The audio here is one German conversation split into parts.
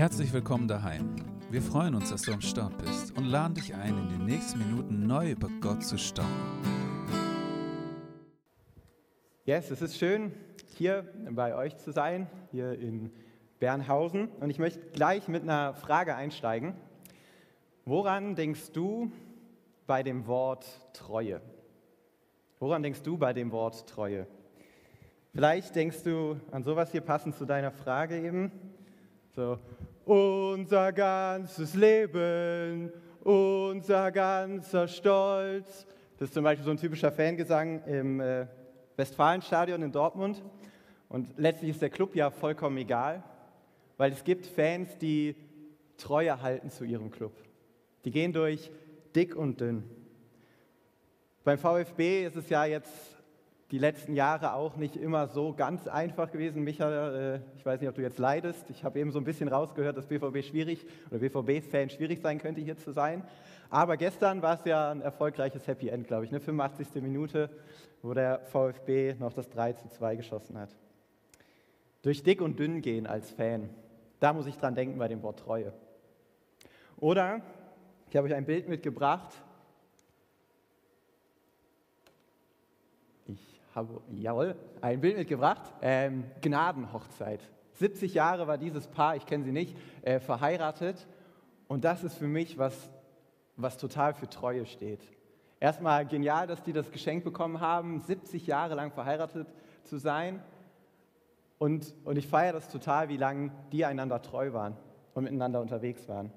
Herzlich willkommen daheim. Wir freuen uns, dass du am Start bist und laden dich ein, in den nächsten Minuten neu über Gott zu staunen. Yes, es ist schön, hier bei euch zu sein, hier in Bernhausen. Und ich möchte gleich mit einer Frage einsteigen. Woran denkst du bei dem Wort Treue? Woran denkst du bei dem Wort Treue? Vielleicht denkst du an sowas hier passend zu deiner Frage eben. So, unser ganzes Leben, unser ganzer Stolz. Das ist zum Beispiel so ein typischer Fangesang im äh, Westfalenstadion in Dortmund. Und letztlich ist der Club ja vollkommen egal, weil es gibt Fans, die Treue halten zu ihrem Club. Die gehen durch dick und dünn. Beim VfB ist es ja jetzt die letzten Jahre auch nicht immer so ganz einfach gewesen. Micha, äh, ich weiß nicht, ob du jetzt leidest. Ich habe eben so ein bisschen rausgehört, dass BVB schwierig oder BVB-Fan schwierig sein könnte, hier zu sein. Aber gestern war es ja ein erfolgreiches Happy End, glaube ich. Ne? 85. Minute, wo der VfB noch das 3 zu 2 geschossen hat. Durch dick und dünn gehen als Fan. Da muss ich dran denken bei dem Wort Treue. Oder, ich habe euch ein Bild mitgebracht habe, jawohl, ein Bild mitgebracht. Ähm, Gnadenhochzeit. 70 Jahre war dieses Paar, ich kenne sie nicht, äh, verheiratet. Und das ist für mich, was, was total für Treue steht. Erstmal genial, dass die das Geschenk bekommen haben, 70 Jahre lang verheiratet zu sein. Und, und ich feiere das total, wie lange die einander treu waren und miteinander unterwegs waren.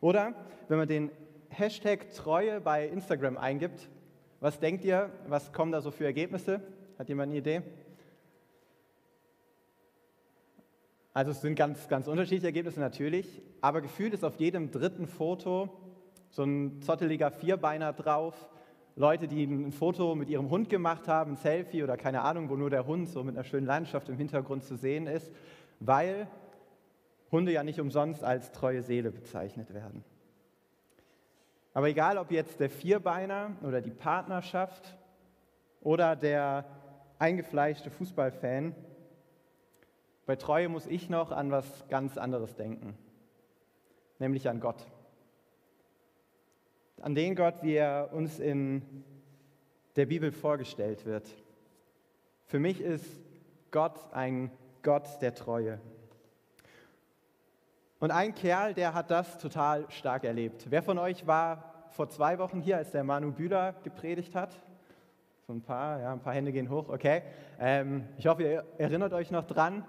Oder wenn man den Hashtag Treue bei Instagram eingibt, was denkt ihr, was kommen da so für Ergebnisse? Hat jemand eine Idee? Also es sind ganz, ganz unterschiedliche Ergebnisse natürlich, aber gefühlt ist auf jedem dritten Foto so ein zotteliger Vierbeiner drauf. Leute, die ein Foto mit ihrem Hund gemacht haben, ein Selfie oder keine Ahnung, wo nur der Hund so mit einer schönen Landschaft im Hintergrund zu sehen ist, weil Hunde ja nicht umsonst als treue Seele bezeichnet werden. Aber egal, ob jetzt der Vierbeiner oder die Partnerschaft oder der eingefleischte Fußballfan, bei Treue muss ich noch an was ganz anderes denken, nämlich an Gott. An den Gott, wie er uns in der Bibel vorgestellt wird. Für mich ist Gott ein Gott der Treue. Und ein Kerl, der hat das total stark erlebt. Wer von euch war vor zwei Wochen hier, als der Manu Bühler gepredigt hat? So ein paar, ja, ein paar Hände gehen hoch, okay. Ähm, ich hoffe, ihr erinnert euch noch dran.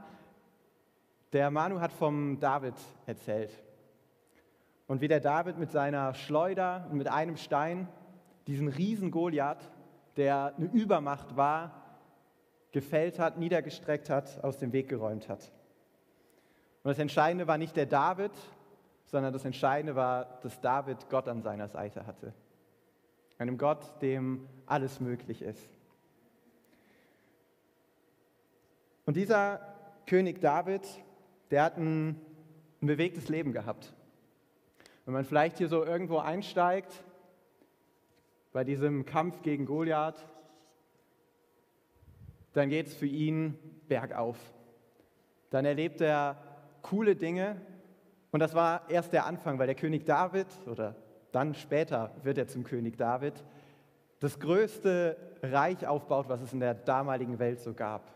Der Manu hat vom David erzählt. Und wie der David mit seiner Schleuder und mit einem Stein diesen riesen Goliath, der eine Übermacht war, gefällt hat, niedergestreckt hat, aus dem Weg geräumt hat. Und das Entscheidende war nicht der David, sondern das Entscheidende war, dass David Gott an seiner Seite hatte einem Gott, dem alles möglich ist. Und dieser König David, der hat ein, ein bewegtes Leben gehabt. Wenn man vielleicht hier so irgendwo einsteigt, bei diesem Kampf gegen Goliath, dann geht es für ihn bergauf. Dann erlebt er coole Dinge und das war erst der Anfang, weil der König David oder dann später wird er zum König David, das größte Reich aufbaut, was es in der damaligen Welt so gab.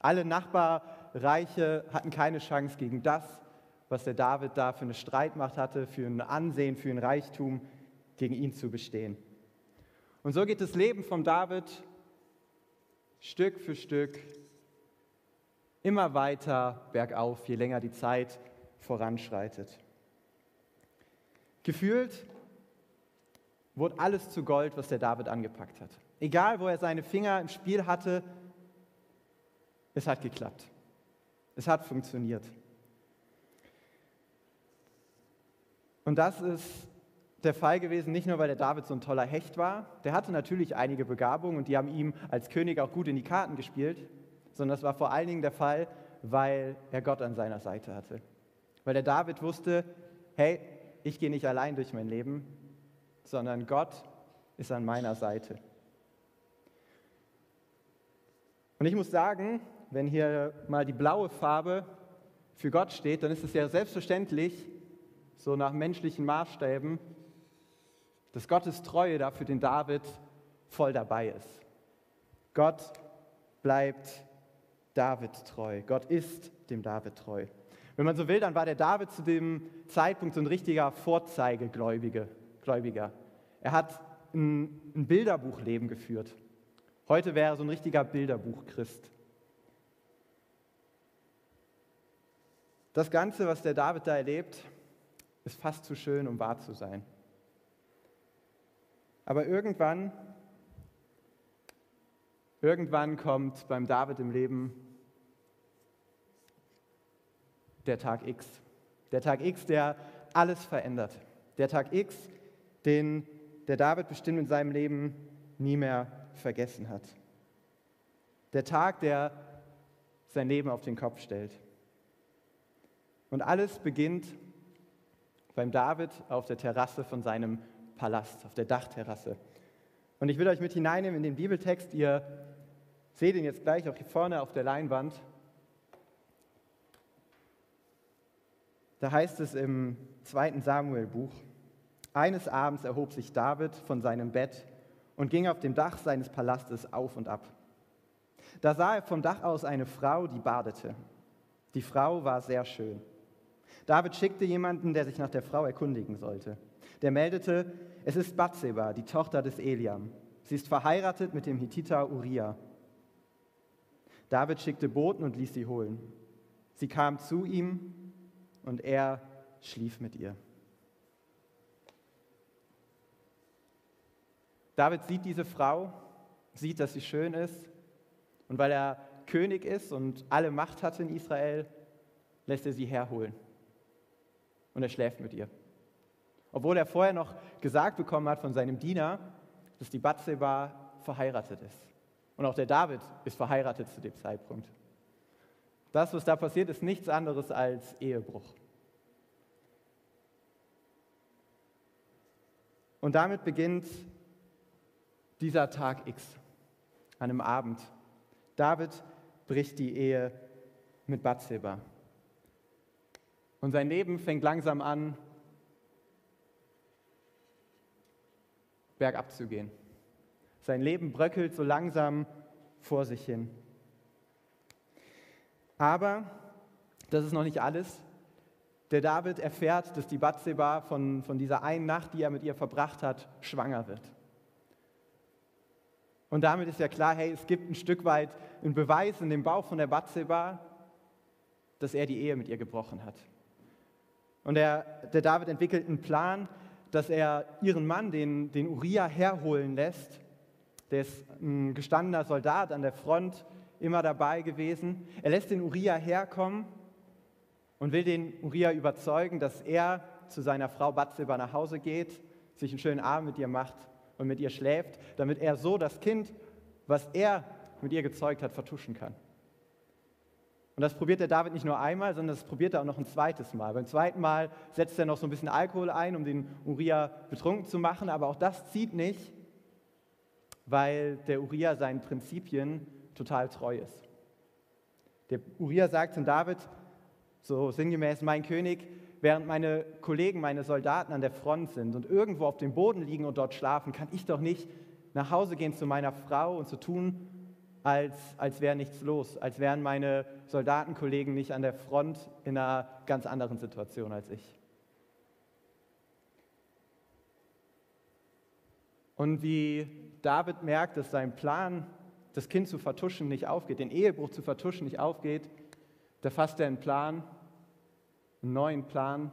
Alle Nachbarreiche hatten keine Chance gegen das, was der David da für eine Streitmacht hatte, für ein Ansehen, für ein Reichtum, gegen ihn zu bestehen. Und so geht das Leben von David Stück für Stück immer weiter bergauf, je länger die Zeit voranschreitet. Gefühlt wurde alles zu Gold, was der David angepackt hat. Egal, wo er seine Finger im Spiel hatte, es hat geklappt. Es hat funktioniert. Und das ist der Fall gewesen, nicht nur weil der David so ein toller Hecht war, der hatte natürlich einige Begabungen und die haben ihm als König auch gut in die Karten gespielt, sondern das war vor allen Dingen der Fall, weil er Gott an seiner Seite hatte. Weil der David wusste, hey, ich gehe nicht allein durch mein Leben, sondern Gott ist an meiner Seite. Und ich muss sagen, wenn hier mal die blaue Farbe für Gott steht, dann ist es ja selbstverständlich, so nach menschlichen Maßstäben, dass Gottes Treue dafür den David voll dabei ist. Gott bleibt David treu. Gott ist dem David treu. Wenn man so will, dann war der David zu dem Zeitpunkt so ein richtiger Vorzeigegläubiger. Er hat ein, ein Bilderbuchleben geführt. Heute wäre er so ein richtiger Bilderbuch-Christ. Das Ganze, was der David da erlebt, ist fast zu schön, um wahr zu sein. Aber irgendwann, irgendwann kommt beim David im Leben der Tag X. Der Tag X, der alles verändert. Der Tag X, den der David bestimmt in seinem Leben nie mehr vergessen hat. Der Tag, der sein Leben auf den Kopf stellt. Und alles beginnt beim David auf der Terrasse von seinem Palast, auf der Dachterrasse. Und ich will euch mit hineinnehmen in den Bibeltext. Ihr seht ihn jetzt gleich auch hier vorne auf der Leinwand. Da heißt es im zweiten Samuel-Buch, eines Abends erhob sich David von seinem Bett und ging auf dem Dach seines Palastes auf und ab. Da sah er vom Dach aus eine Frau, die badete. Die Frau war sehr schön. David schickte jemanden, der sich nach der Frau erkundigen sollte. Der meldete, es ist Bathseba, die Tochter des Eliam. Sie ist verheiratet mit dem Hittiter Uriah. David schickte Boten und ließ sie holen. Sie kam zu ihm und er schlief mit ihr. David sieht diese Frau, sieht, dass sie schön ist und weil er König ist und alle Macht hatte in Israel, lässt er sie herholen und er schläft mit ihr. Obwohl er vorher noch gesagt bekommen hat von seinem Diener, dass die Bathseba verheiratet ist. Und auch der David ist verheiratet zu dem Zeitpunkt. Das, was da passiert, ist nichts anderes als Ehebruch. Und damit beginnt dieser Tag X, an einem Abend. David bricht die Ehe mit Bathseba. Und sein Leben fängt langsam an, bergab zu gehen. Sein Leben bröckelt so langsam vor sich hin. Aber das ist noch nicht alles. Der David erfährt, dass die Bathseba von, von dieser einen Nacht, die er mit ihr verbracht hat, schwanger wird. Und damit ist ja klar, hey, es gibt ein Stück weit einen Beweis in dem Bauch von der Bathseba, dass er die Ehe mit ihr gebrochen hat. Und der, der David entwickelt einen Plan, dass er ihren Mann, den, den Uriah, herholen lässt. Der ist ein gestandener Soldat an der Front, immer dabei gewesen. Er lässt den Uriah herkommen und will den Uriah überzeugen, dass er zu seiner Frau Bathseba nach Hause geht, sich einen schönen Abend mit ihr macht und mit ihr schläft, damit er so das Kind, was er mit ihr gezeugt hat, vertuschen kann. Und das probiert der David nicht nur einmal, sondern das probiert er auch noch ein zweites Mal. Beim zweiten Mal setzt er noch so ein bisschen Alkohol ein, um den Uriah betrunken zu machen, aber auch das zieht nicht, weil der Uriah seinen Prinzipien total treu ist. Der Uriah sagt zum David, so sinngemäß, mein König, während meine Kollegen, meine Soldaten an der Front sind und irgendwo auf dem Boden liegen und dort schlafen, kann ich doch nicht nach Hause gehen zu meiner Frau und zu so tun, als, als wäre nichts los, als wären meine Soldatenkollegen nicht an der Front in einer ganz anderen Situation als ich. Und wie David merkt, dass sein Plan, das Kind zu vertuschen, nicht aufgeht, den Ehebruch zu vertuschen nicht aufgeht, da fasst er einen Plan, einen neuen Plan,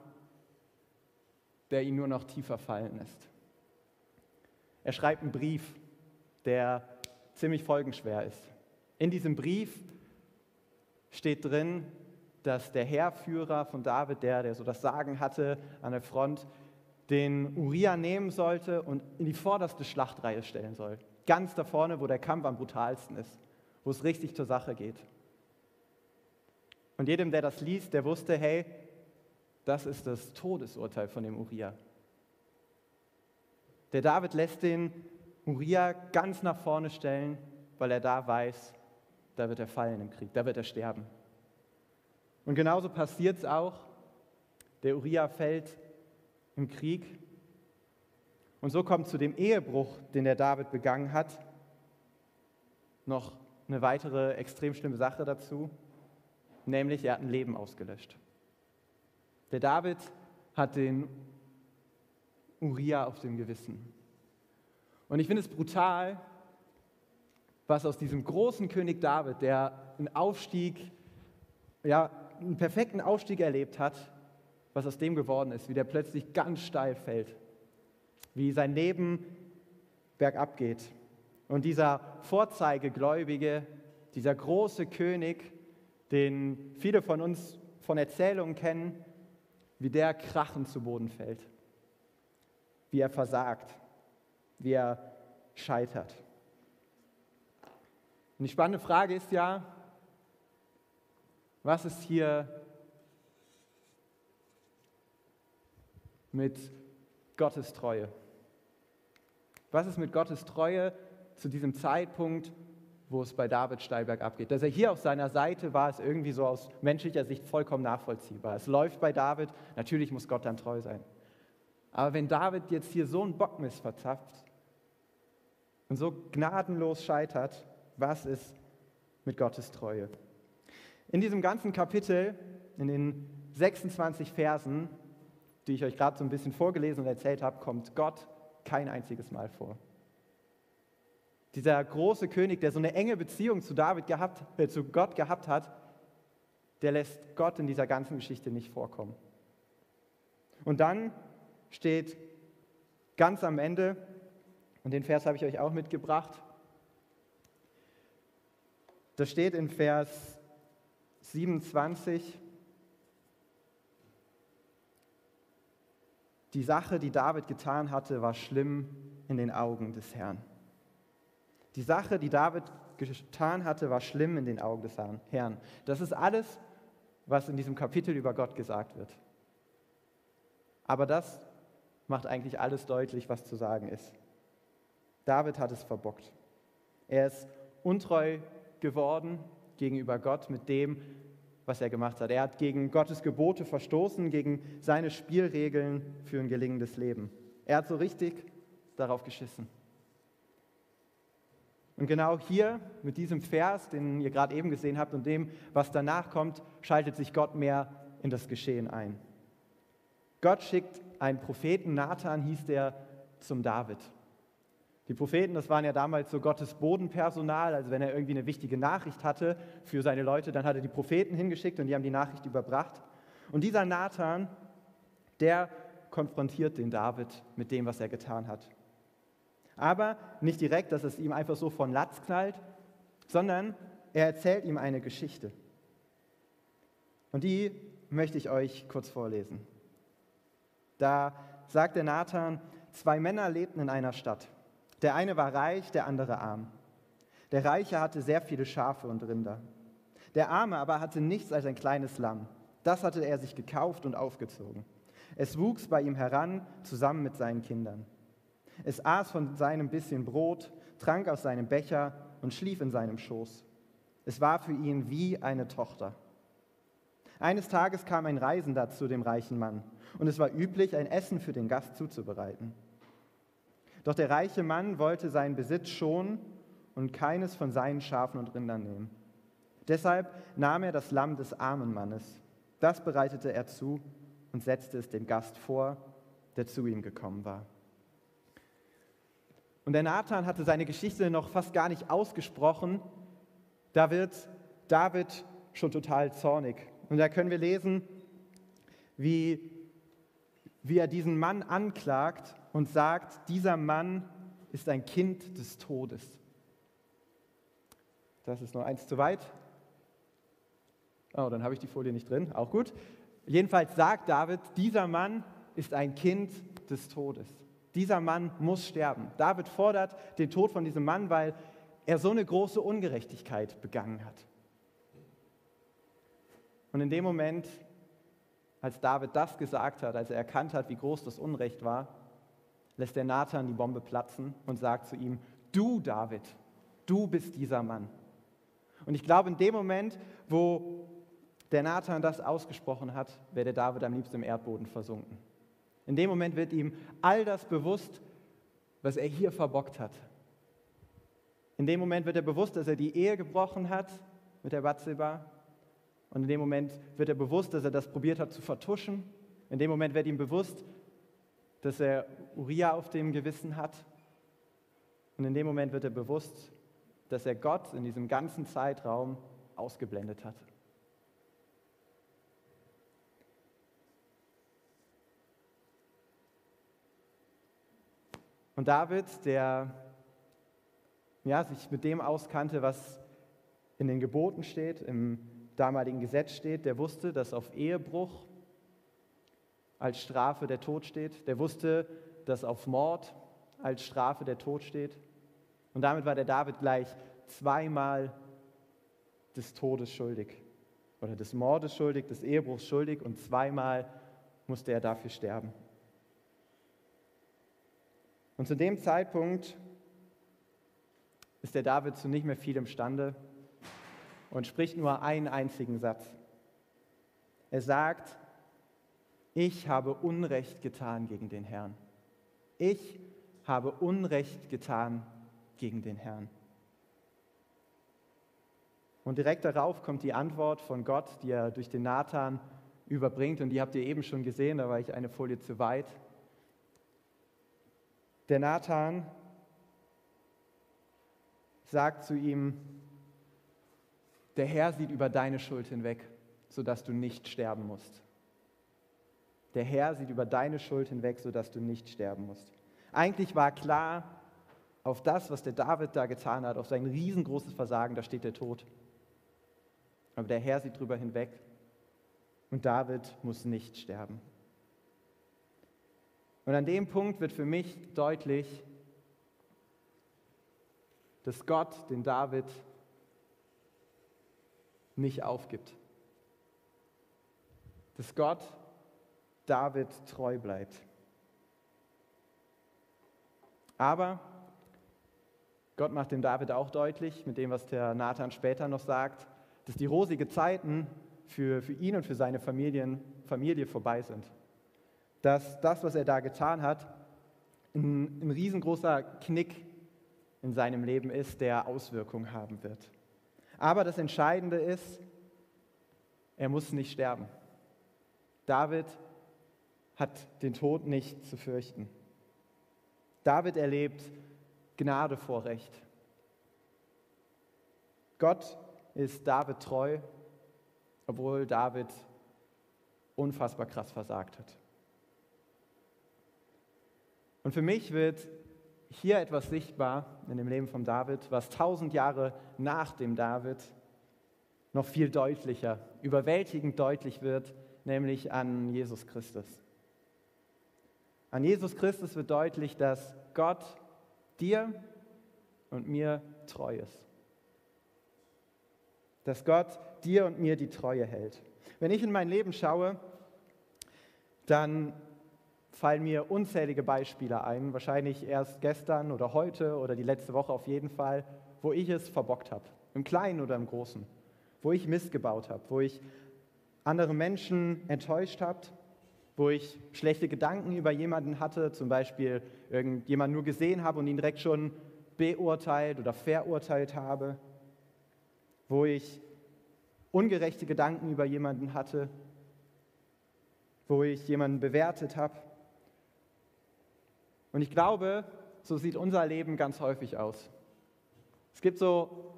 der ihn nur noch tiefer fallen lässt. Er schreibt einen Brief, der ziemlich folgenschwer ist. In diesem Brief steht drin, dass der Heerführer von David, der, der so das Sagen hatte an der Front, den Uriah nehmen sollte und in die vorderste Schlachtreihe stellen soll. Ganz da vorne, wo der Kampf am brutalsten ist, wo es richtig zur Sache geht. Und jedem, der das liest, der wusste, hey, das ist das Todesurteil von dem Uriah. Der David lässt den Uriah ganz nach vorne stellen, weil er da weiß, da wird er fallen im Krieg, da wird er sterben. Und genauso passiert es auch. Der Uriah fällt im Krieg. Und so kommt zu dem Ehebruch, den der David begangen hat, noch eine weitere extrem schlimme Sache dazu, nämlich er hat ein Leben ausgelöscht. Der David hat den Uriah auf dem Gewissen. Und ich finde es brutal, was aus diesem großen König David, der einen Aufstieg, ja, einen perfekten Aufstieg erlebt hat, was aus dem geworden ist, wie der plötzlich ganz steil fällt, wie sein Leben bergab geht. Und dieser Vorzeigegläubige, dieser große König, den viele von uns von Erzählungen kennen, wie der krachend zu Boden fällt, wie er versagt, wie er scheitert. Und die spannende Frage ist ja, was ist hier mit Gottes Treue? Was ist mit Gottes Treue zu diesem Zeitpunkt, wo es bei David Steilberg abgeht? Dass er hier auf seiner Seite war, ist irgendwie so aus menschlicher Sicht vollkommen nachvollziehbar. Es läuft bei David, natürlich muss Gott dann treu sein. Aber wenn David jetzt hier so einen Bockmist verzapft und so gnadenlos scheitert, was ist mit Gottes Treue? In diesem ganzen Kapitel, in den 26 Versen, die ich euch gerade so ein bisschen vorgelesen und erzählt habe, kommt Gott kein einziges Mal vor. Dieser große König, der so eine enge Beziehung zu David gehabt, äh, zu Gott gehabt hat, der lässt Gott in dieser ganzen Geschichte nicht vorkommen. Und dann steht ganz am Ende, und den Vers habe ich euch auch mitgebracht, da steht in Vers 27, die Sache, die David getan hatte, war schlimm in den Augen des Herrn. Die Sache, die David getan hatte, war schlimm in den Augen des Herrn. Das ist alles, was in diesem Kapitel über Gott gesagt wird. Aber das macht eigentlich alles deutlich, was zu sagen ist. David hat es verbockt. Er ist untreu geworden gegenüber Gott mit dem, was er gemacht hat. Er hat gegen Gottes Gebote verstoßen, gegen seine Spielregeln für ein gelingendes Leben. Er hat so richtig darauf geschissen. Und genau hier mit diesem Vers, den ihr gerade eben gesehen habt und dem, was danach kommt, schaltet sich Gott mehr in das Geschehen ein. Gott schickt einen Propheten, Nathan hieß der, zum David. Die Propheten, das waren ja damals so Gottes Bodenpersonal, also wenn er irgendwie eine wichtige Nachricht hatte für seine Leute, dann hat er die Propheten hingeschickt und die haben die Nachricht überbracht. Und dieser Nathan, der konfrontiert den David mit dem, was er getan hat. Aber nicht direkt, dass es ihm einfach so von Latz knallt, sondern er erzählt ihm eine Geschichte. Und die möchte ich euch kurz vorlesen. Da sagt der Nathan, zwei Männer lebten in einer Stadt. Der eine war reich, der andere arm. Der Reiche hatte sehr viele Schafe und Rinder. Der Arme aber hatte nichts als ein kleines Lamm. Das hatte er sich gekauft und aufgezogen. Es wuchs bei ihm heran, zusammen mit seinen Kindern. Es aß von seinem bisschen Brot, trank aus seinem Becher und schlief in seinem Schoß. Es war für ihn wie eine Tochter. Eines Tages kam ein Reisender zu dem reichen Mann, und es war üblich, ein Essen für den Gast zuzubereiten. Doch der reiche Mann wollte seinen Besitz schonen und keines von seinen Schafen und Rindern nehmen. Deshalb nahm er das Lamm des armen Mannes. Das bereitete er zu und setzte es dem Gast vor, der zu ihm gekommen war. Und der Nathan hatte seine Geschichte noch fast gar nicht ausgesprochen. Da wird David schon total zornig. Und da können wir lesen, wie, wie er diesen Mann anklagt und sagt, dieser Mann ist ein Kind des Todes. Das ist nur eins zu weit. Oh, dann habe ich die Folie nicht drin. Auch gut. Jedenfalls sagt David, dieser Mann ist ein Kind des Todes. Dieser Mann muss sterben. David fordert den Tod von diesem Mann, weil er so eine große Ungerechtigkeit begangen hat. Und in dem Moment, als David das gesagt hat, als er erkannt hat, wie groß das Unrecht war, lässt der Nathan die Bombe platzen und sagt zu ihm, du David, du bist dieser Mann. Und ich glaube, in dem Moment, wo, der Nathan das ausgesprochen hat, wäre der David am liebsten im Erdboden versunken. In dem Moment wird ihm all das bewusst, was er hier verbockt hat. In dem Moment wird er bewusst, dass er die Ehe gebrochen hat mit der Bathseba. Und in dem Moment wird er bewusst, dass er das probiert hat zu vertuschen. In dem Moment wird ihm bewusst, dass er Uriah auf dem Gewissen hat. Und in dem Moment wird er bewusst, dass er Gott in diesem ganzen Zeitraum ausgeblendet hat. Und David, der ja, sich mit dem auskannte, was in den Geboten steht, im damaligen Gesetz steht, der wusste, dass auf Ehebruch als Strafe der Tod steht. Der wusste, dass auf Mord als Strafe der Tod steht. Und damit war der David gleich zweimal des Todes schuldig. Oder des Mordes schuldig, des Ehebruchs schuldig und zweimal musste er dafür sterben. Und zu dem Zeitpunkt ist der David zu nicht mehr viel imstande und spricht nur einen einzigen Satz. Er sagt, ich habe Unrecht getan gegen den Herrn. Ich habe Unrecht getan gegen den Herrn. Und direkt darauf kommt die Antwort von Gott, die er durch den Nathan überbringt. Und die habt ihr eben schon gesehen, da war ich eine Folie zu weit. Der Nathan sagt zu ihm, der Herr sieht über deine Schuld hinweg, sodass du nicht sterben musst. Der Herr sieht über deine Schuld hinweg, sodass du nicht sterben musst. Eigentlich war klar, auf das, was der David da getan hat, auf sein riesengroßes Versagen, da steht der Tod. Aber der Herr sieht drüber hinweg und David muss nicht sterben. Und an dem Punkt wird für mich deutlich, dass Gott den David nicht aufgibt. Dass Gott David treu bleibt. Aber Gott macht dem David auch deutlich, mit dem, was der Nathan später noch sagt, dass die rosige Zeiten für, für ihn und für seine Familien, Familie vorbei sind. Dass das, was er da getan hat, ein, ein riesengroßer Knick in seinem Leben ist, der Auswirkungen haben wird. Aber das Entscheidende ist, er muss nicht sterben. David hat den Tod nicht zu fürchten. David erlebt Gnade vor Recht. Gott ist David treu, obwohl David unfassbar krass versagt hat. Und für mich wird hier etwas sichtbar in dem Leben von David, was tausend Jahre nach dem David noch viel deutlicher, überwältigend deutlich wird, nämlich an Jesus Christus. An Jesus Christus wird deutlich, dass Gott dir und mir treu ist. Dass Gott dir und mir die Treue hält. Wenn ich in mein Leben schaue, dann fallen mir unzählige Beispiele ein, wahrscheinlich erst gestern oder heute oder die letzte Woche auf jeden Fall, wo ich es verbockt habe, im Kleinen oder im Großen, wo ich Mist gebaut habe, wo ich andere Menschen enttäuscht habe, wo ich schlechte Gedanken über jemanden hatte, zum Beispiel irgendjemanden nur gesehen habe und ihn direkt schon beurteilt oder verurteilt habe, wo ich ungerechte Gedanken über jemanden hatte, wo ich jemanden bewertet habe. Und ich glaube, so sieht unser Leben ganz häufig aus. Es gibt so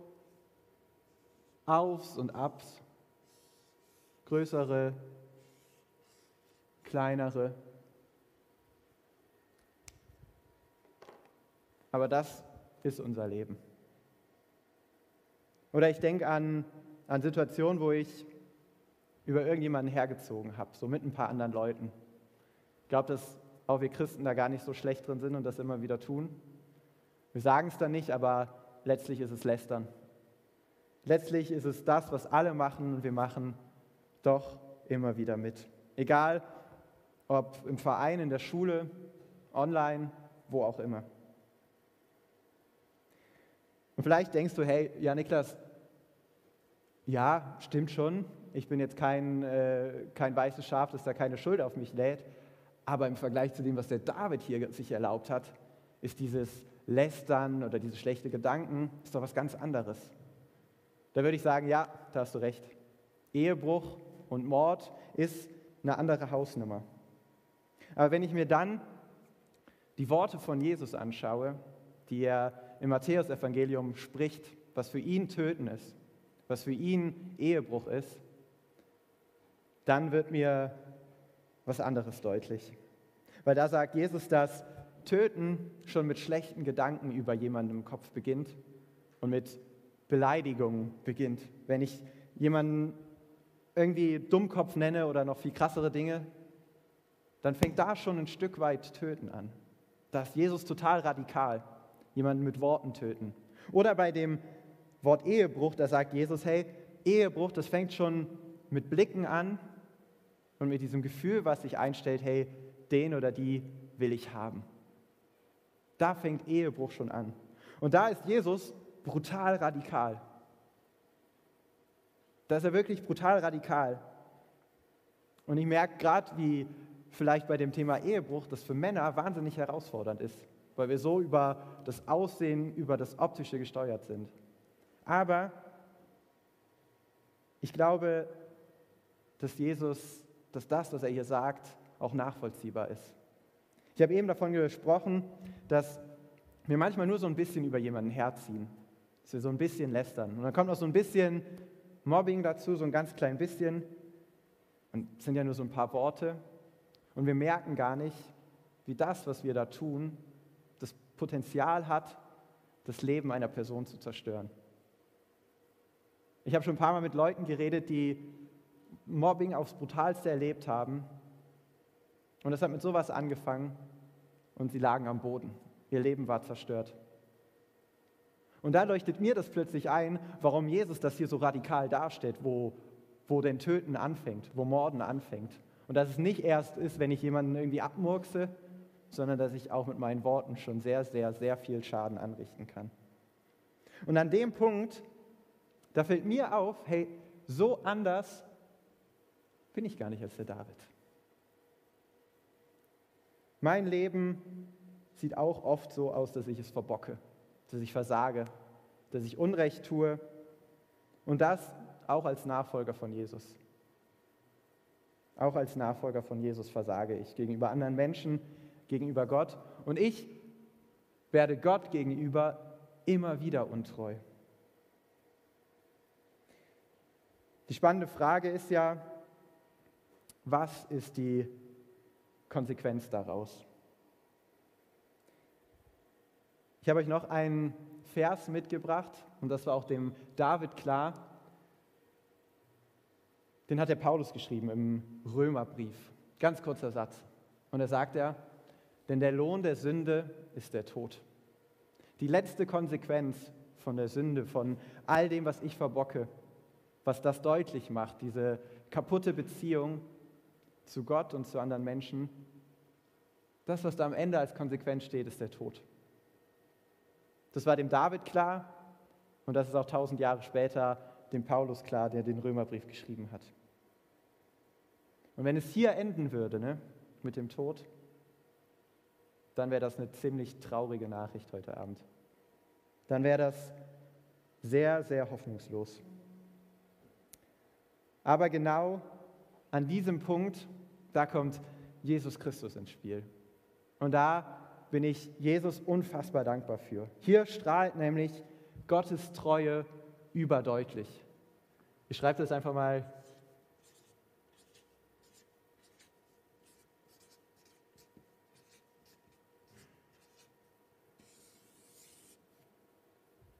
Aufs und Abs, größere, kleinere. Aber das ist unser Leben. Oder ich denke an, an Situationen, wo ich über irgendjemanden hergezogen habe, so mit ein paar anderen Leuten. Ich glaube, dass auch wir Christen da gar nicht so schlecht drin sind und das immer wieder tun. Wir sagen es dann nicht, aber letztlich ist es Lästern. Letztlich ist es das, was alle machen und wir machen doch immer wieder mit. Egal, ob im Verein, in der Schule, online, wo auch immer. Und vielleicht denkst du, hey, ja Niklas, ja, stimmt schon, ich bin jetzt kein, äh, kein weißes Schaf, das da keine Schuld auf mich lädt, aber im Vergleich zu dem, was der David hier sich erlaubt hat, ist dieses Lästern oder diese schlechte Gedanken, ist doch was ganz anderes. Da würde ich sagen, ja, da hast du recht. Ehebruch und Mord ist eine andere Hausnummer. Aber wenn ich mir dann die Worte von Jesus anschaue, die er im Matthäusevangelium spricht, was für ihn Töten ist, was für ihn Ehebruch ist, dann wird mir was anderes deutlich. Weil da sagt Jesus, dass Töten schon mit schlechten Gedanken über jemanden im Kopf beginnt und mit Beleidigungen beginnt. Wenn ich jemanden irgendwie Dummkopf nenne oder noch viel krassere Dinge, dann fängt da schon ein Stück weit Töten an. Da ist Jesus total radikal, jemanden mit Worten töten. Oder bei dem Wort Ehebruch, da sagt Jesus, hey, Ehebruch, das fängt schon mit Blicken an und mit diesem Gefühl, was sich einstellt, hey, den oder die will ich haben. Da fängt Ehebruch schon an. Und da ist Jesus brutal radikal. Da ist er wirklich brutal radikal. Und ich merke gerade, wie vielleicht bei dem Thema Ehebruch das für Männer wahnsinnig herausfordernd ist, weil wir so über das Aussehen, über das Optische gesteuert sind. Aber ich glaube, dass Jesus, dass das, was er hier sagt, auch nachvollziehbar ist. Ich habe eben davon gesprochen, dass wir manchmal nur so ein bisschen über jemanden herziehen, dass wir so ein bisschen lästern. Und dann kommt noch so ein bisschen Mobbing dazu, so ein ganz klein bisschen. Und es sind ja nur so ein paar Worte. Und wir merken gar nicht, wie das, was wir da tun, das Potenzial hat, das Leben einer Person zu zerstören. Ich habe schon ein paar Mal mit Leuten geredet, die Mobbing aufs brutalste erlebt haben und es hat mit sowas angefangen und sie lagen am Boden. Ihr Leben war zerstört. Und da leuchtet mir das plötzlich ein, warum Jesus das hier so radikal darstellt, wo, wo denn Töten anfängt, wo Morden anfängt. Und dass es nicht erst ist, wenn ich jemanden irgendwie abmurkse, sondern dass ich auch mit meinen Worten schon sehr, sehr, sehr viel Schaden anrichten kann. Und an dem Punkt, da fällt mir auf, hey, so anders bin ich gar nicht als der David. Mein Leben sieht auch oft so aus, dass ich es verbocke, dass ich versage, dass ich Unrecht tue und das auch als Nachfolger von Jesus. Auch als Nachfolger von Jesus versage ich gegenüber anderen Menschen, gegenüber Gott und ich werde Gott gegenüber immer wieder untreu. Die spannende Frage ist ja, was ist die Konsequenz daraus. Ich habe euch noch einen Vers mitgebracht und das war auch dem David klar. Den hat der Paulus geschrieben im Römerbrief. Ganz kurzer Satz. Und da sagt er, denn der Lohn der Sünde ist der Tod. Die letzte Konsequenz von der Sünde, von all dem, was ich verbocke, was das deutlich macht, diese kaputte Beziehung, zu Gott und zu anderen Menschen, das, was da am Ende als Konsequenz steht, ist der Tod. Das war dem David klar und das ist auch tausend Jahre später dem Paulus klar, der den Römerbrief geschrieben hat. Und wenn es hier enden würde, ne, mit dem Tod, dann wäre das eine ziemlich traurige Nachricht heute Abend. Dann wäre das sehr, sehr hoffnungslos. Aber genau an diesem Punkt, da kommt Jesus Christus ins Spiel. Und da bin ich Jesus unfassbar dankbar für. Hier strahlt nämlich Gottes Treue überdeutlich. Ich schreibe das einfach mal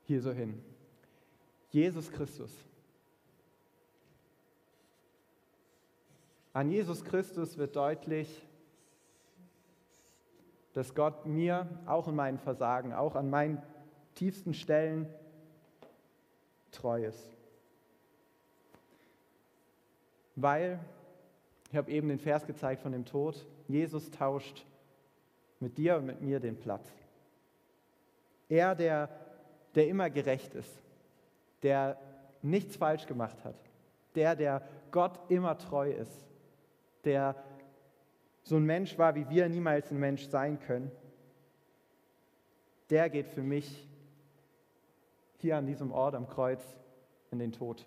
hier so hin. Jesus Christus An Jesus Christus wird deutlich, dass Gott mir auch in meinen Versagen, auch an meinen tiefsten Stellen treu ist. Weil, ich habe eben den Vers gezeigt von dem Tod, Jesus tauscht mit dir und mit mir den Platz. Er, der, der immer gerecht ist, der nichts falsch gemacht hat, der, der Gott immer treu ist, der so ein Mensch war, wie wir niemals ein Mensch sein können, der geht für mich hier an diesem Ort am Kreuz in den Tod.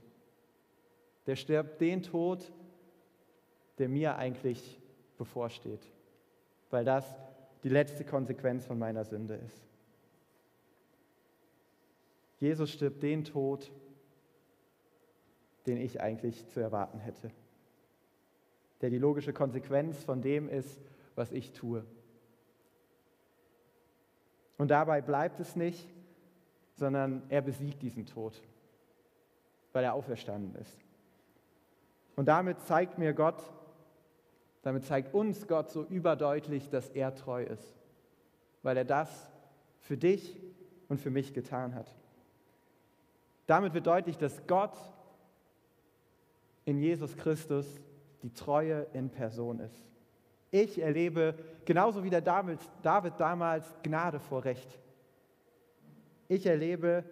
Der stirbt den Tod, der mir eigentlich bevorsteht, weil das die letzte Konsequenz von meiner Sünde ist. Jesus stirbt den Tod, den ich eigentlich zu erwarten hätte, der die logische Konsequenz von dem ist, was ich tue. Und dabei bleibt es nicht, sondern er besiegt diesen Tod, weil er auferstanden ist. Und damit zeigt mir Gott, damit zeigt uns Gott so überdeutlich, dass er treu ist, weil er das für dich und für mich getan hat. Damit wird deutlich, dass Gott in Jesus Christus die Treue in Person ist. Ich erlebe genauso wie der David, David damals Gnade vor Recht. Ich erlebe,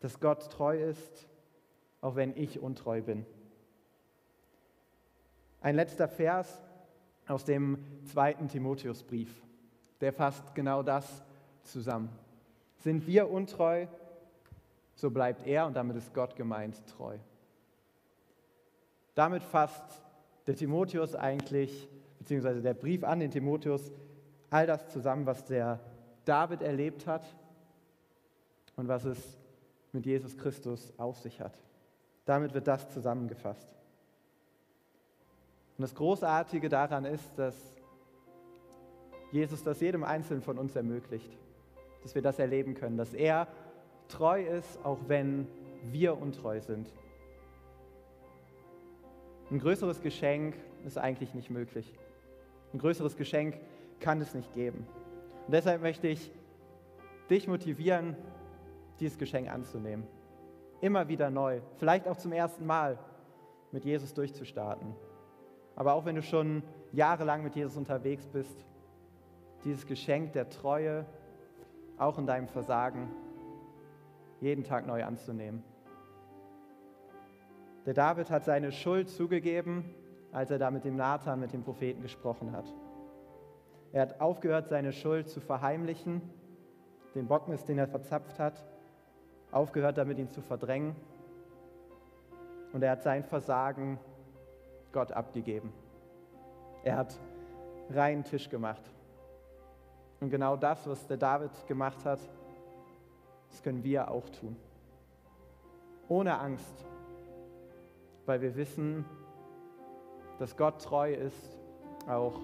dass Gott treu ist, auch wenn ich untreu bin. Ein letzter Vers aus dem zweiten Timotheusbrief, der fasst genau das zusammen. Sind wir untreu, so bleibt er, und damit ist Gott gemeint, treu. Damit fasst der Timotheus eigentlich, beziehungsweise der Brief an den Timotheus, all das zusammen, was der David erlebt hat und was es mit Jesus Christus auf sich hat. Damit wird das zusammengefasst. Und das Großartige daran ist, dass Jesus das jedem Einzelnen von uns ermöglicht, dass wir das erleben können, dass er treu ist, auch wenn wir untreu sind. Ein größeres Geschenk ist eigentlich nicht möglich. Ein größeres Geschenk kann es nicht geben. Und deshalb möchte ich dich motivieren, dieses Geschenk anzunehmen. Immer wieder neu, vielleicht auch zum ersten Mal mit Jesus durchzustarten. Aber auch wenn du schon jahrelang mit Jesus unterwegs bist, dieses Geschenk der Treue, auch in deinem Versagen, jeden Tag neu anzunehmen. Der David hat seine Schuld zugegeben, als er da mit dem Nathan, mit dem Propheten gesprochen hat. Er hat aufgehört, seine Schuld zu verheimlichen, den Bockmist, den er verzapft hat, aufgehört damit, ihn zu verdrängen. Und er hat sein Versagen Gott abgegeben. Er hat reinen Tisch gemacht. Und genau das, was der David gemacht hat, das können wir auch tun. Ohne Angst, weil wir wissen, dass Gott treu ist, auch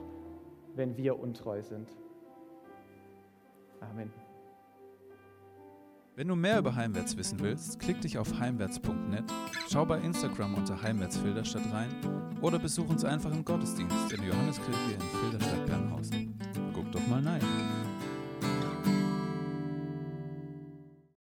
wenn wir untreu sind. Amen. Wenn du mehr über Heimwärts wissen willst, klick dich auf heimwärts.net, schau bei Instagram unter Heimwärts Filderstadt rein oder besuch uns einfach im Gottesdienst in Johanneskirche in Filderstadt Bernhard.